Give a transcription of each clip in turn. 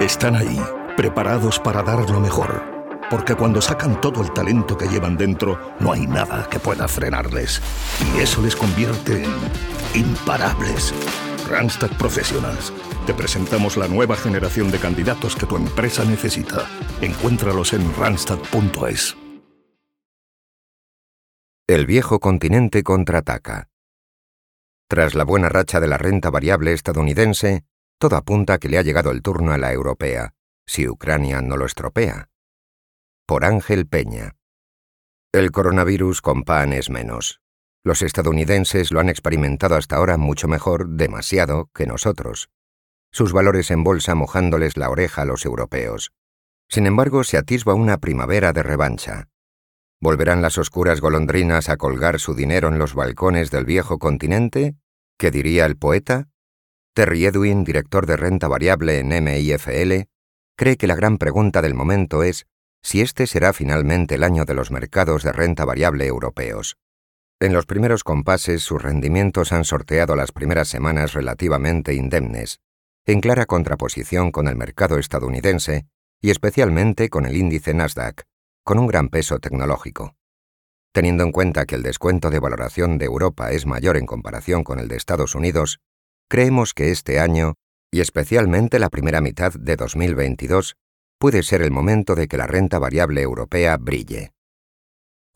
Están ahí, preparados para dar lo mejor. Porque cuando sacan todo el talento que llevan dentro, no hay nada que pueda frenarles. Y eso les convierte en imparables. Randstad Professionals. Te presentamos la nueva generación de candidatos que tu empresa necesita. Encuéntralos en randstad.es. El viejo continente contraataca. Tras la buena racha de la renta variable estadounidense, todo apunta que le ha llegado el turno a la europea, si Ucrania no lo estropea. Por Ángel Peña. El coronavirus con pan es menos. Los estadounidenses lo han experimentado hasta ahora mucho mejor, demasiado, que nosotros. Sus valores en bolsa mojándoles la oreja a los europeos. Sin embargo, se atisba una primavera de revancha. ¿Volverán las oscuras golondrinas a colgar su dinero en los balcones del viejo continente? ¿Qué diría el poeta? Terry Edwin, director de renta variable en MIFL, cree que la gran pregunta del momento es si este será finalmente el año de los mercados de renta variable europeos. En los primeros compases sus rendimientos han sorteado las primeras semanas relativamente indemnes, en clara contraposición con el mercado estadounidense y especialmente con el índice Nasdaq, con un gran peso tecnológico. Teniendo en cuenta que el descuento de valoración de Europa es mayor en comparación con el de Estados Unidos, Creemos que este año, y especialmente la primera mitad de 2022, puede ser el momento de que la renta variable europea brille.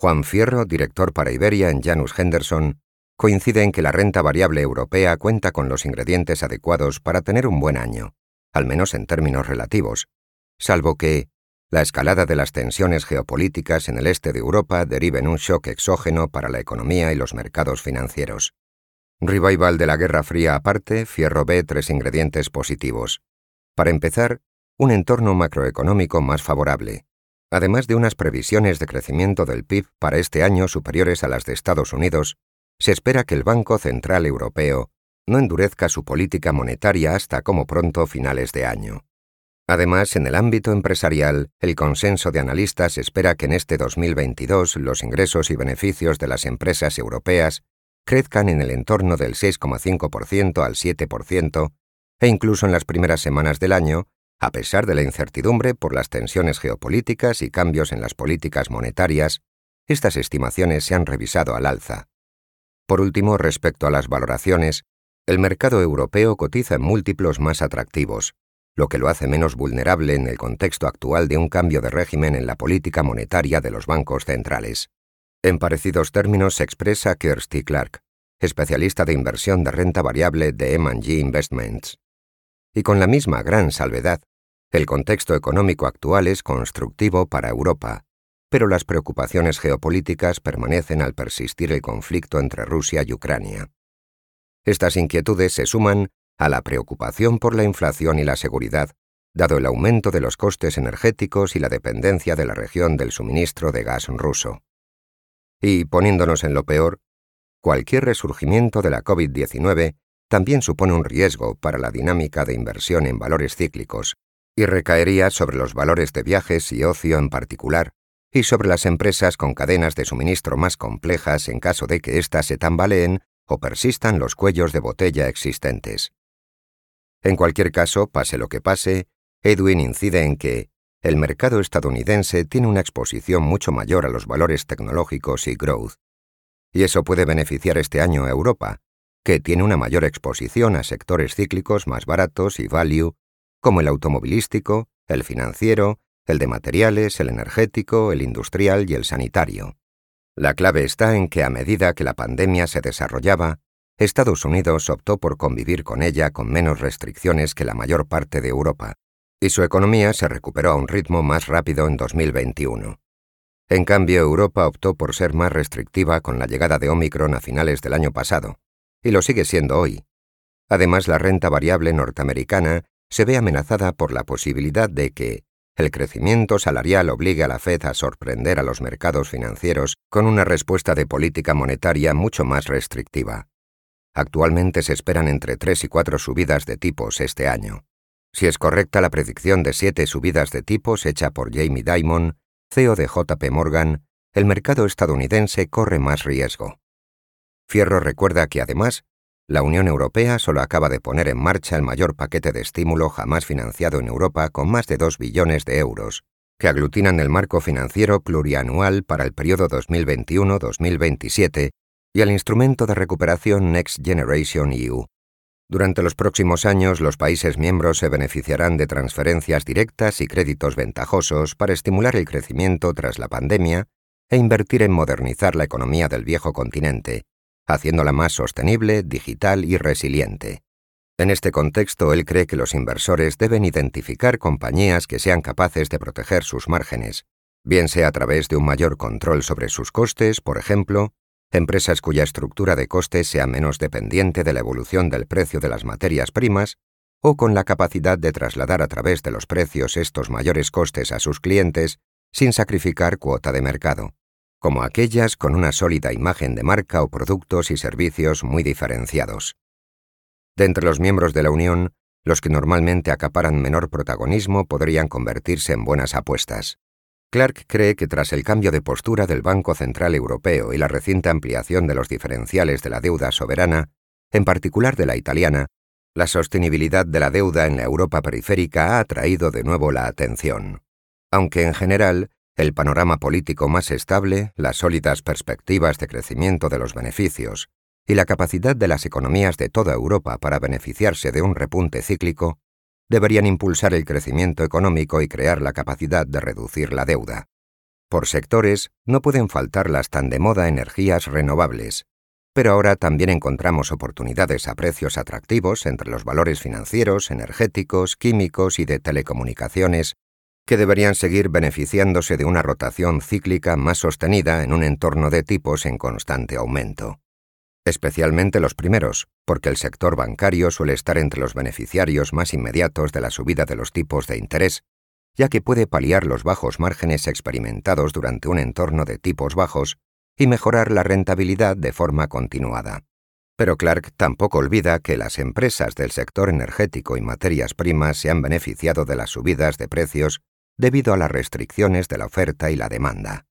Juan Fierro, director para Iberia en Janus Henderson, coincide en que la renta variable europea cuenta con los ingredientes adecuados para tener un buen año, al menos en términos relativos, salvo que la escalada de las tensiones geopolíticas en el este de Europa derive en un shock exógeno para la economía y los mercados financieros. Revival de la Guerra Fría aparte, Fierro ve tres ingredientes positivos. Para empezar, un entorno macroeconómico más favorable, además de unas previsiones de crecimiento del PIB para este año superiores a las de Estados Unidos, se espera que el Banco Central Europeo no endurezca su política monetaria hasta como pronto finales de año. Además, en el ámbito empresarial, el consenso de analistas espera que en este 2022 los ingresos y beneficios de las empresas europeas crezcan en el entorno del 6,5% al 7%, e incluso en las primeras semanas del año, a pesar de la incertidumbre por las tensiones geopolíticas y cambios en las políticas monetarias, estas estimaciones se han revisado al alza. Por último, respecto a las valoraciones, el mercado europeo cotiza en múltiplos más atractivos, lo que lo hace menos vulnerable en el contexto actual de un cambio de régimen en la política monetaria de los bancos centrales. En parecidos términos se expresa Kirsty Clark, especialista de inversión de renta variable de M&G Investments. Y con la misma gran salvedad, el contexto económico actual es constructivo para Europa, pero las preocupaciones geopolíticas permanecen al persistir el conflicto entre Rusia y Ucrania. Estas inquietudes se suman a la preocupación por la inflación y la seguridad, dado el aumento de los costes energéticos y la dependencia de la región del suministro de gas ruso. Y, poniéndonos en lo peor, cualquier resurgimiento de la COVID-19 también supone un riesgo para la dinámica de inversión en valores cíclicos, y recaería sobre los valores de viajes y ocio en particular, y sobre las empresas con cadenas de suministro más complejas en caso de que éstas se tambaleen o persistan los cuellos de botella existentes. En cualquier caso, pase lo que pase, Edwin incide en que, el mercado estadounidense tiene una exposición mucho mayor a los valores tecnológicos y growth. Y eso puede beneficiar este año a Europa, que tiene una mayor exposición a sectores cíclicos más baratos y value, como el automovilístico, el financiero, el de materiales, el energético, el industrial y el sanitario. La clave está en que a medida que la pandemia se desarrollaba, Estados Unidos optó por convivir con ella con menos restricciones que la mayor parte de Europa, y su economía se recuperó a un ritmo más rápido en 2021. En cambio, Europa optó por ser más restrictiva con la llegada de Omicron a finales del año pasado, y lo sigue siendo hoy. Además, la renta variable norteamericana se ve amenazada por la posibilidad de que el crecimiento salarial obligue a la Fed a sorprender a los mercados financieros con una respuesta de política monetaria mucho más restrictiva. Actualmente se esperan entre tres y cuatro subidas de tipos este año. Si es correcta la predicción de siete subidas de tipos hecha por Jamie Dimon, CEO de JP Morgan, el mercado estadounidense corre más riesgo. Fierro recuerda que además, la Unión Europea solo acaba de poner en marcha el mayor paquete de estímulo jamás financiado en Europa con más de 2 billones de euros, que aglutinan el marco financiero plurianual para el periodo 2021-2027 y el instrumento de recuperación Next Generation EU. Durante los próximos años, los países miembros se beneficiarán de transferencias directas y créditos ventajosos para estimular el crecimiento tras la pandemia e invertir en modernizar la economía del viejo continente, haciéndola más sostenible, digital y resiliente. En este contexto, él cree que los inversores deben identificar compañías que sean capaces de proteger sus márgenes, bien sea a través de un mayor control sobre sus costes, por ejemplo, empresas cuya estructura de costes sea menos dependiente de la evolución del precio de las materias primas, o con la capacidad de trasladar a través de los precios estos mayores costes a sus clientes sin sacrificar cuota de mercado como aquellas con una sólida imagen de marca o productos y servicios muy diferenciados. De entre los miembros de la Unión, los que normalmente acaparan menor protagonismo podrían convertirse en buenas apuestas. Clark cree que tras el cambio de postura del Banco Central Europeo y la reciente ampliación de los diferenciales de la deuda soberana, en particular de la italiana, la sostenibilidad de la deuda en la Europa periférica ha atraído de nuevo la atención. Aunque en general, el panorama político más estable, las sólidas perspectivas de crecimiento de los beneficios y la capacidad de las economías de toda Europa para beneficiarse de un repunte cíclico, deberían impulsar el crecimiento económico y crear la capacidad de reducir la deuda. Por sectores, no pueden faltar las tan de moda energías renovables, pero ahora también encontramos oportunidades a precios atractivos entre los valores financieros, energéticos, químicos y de telecomunicaciones que deberían seguir beneficiándose de una rotación cíclica más sostenida en un entorno de tipos en constante aumento. Especialmente los primeros, porque el sector bancario suele estar entre los beneficiarios más inmediatos de la subida de los tipos de interés, ya que puede paliar los bajos márgenes experimentados durante un entorno de tipos bajos y mejorar la rentabilidad de forma continuada. Pero Clark tampoco olvida que las empresas del sector energético y materias primas se han beneficiado de las subidas de precios debido a las restricciones de la oferta y la demanda.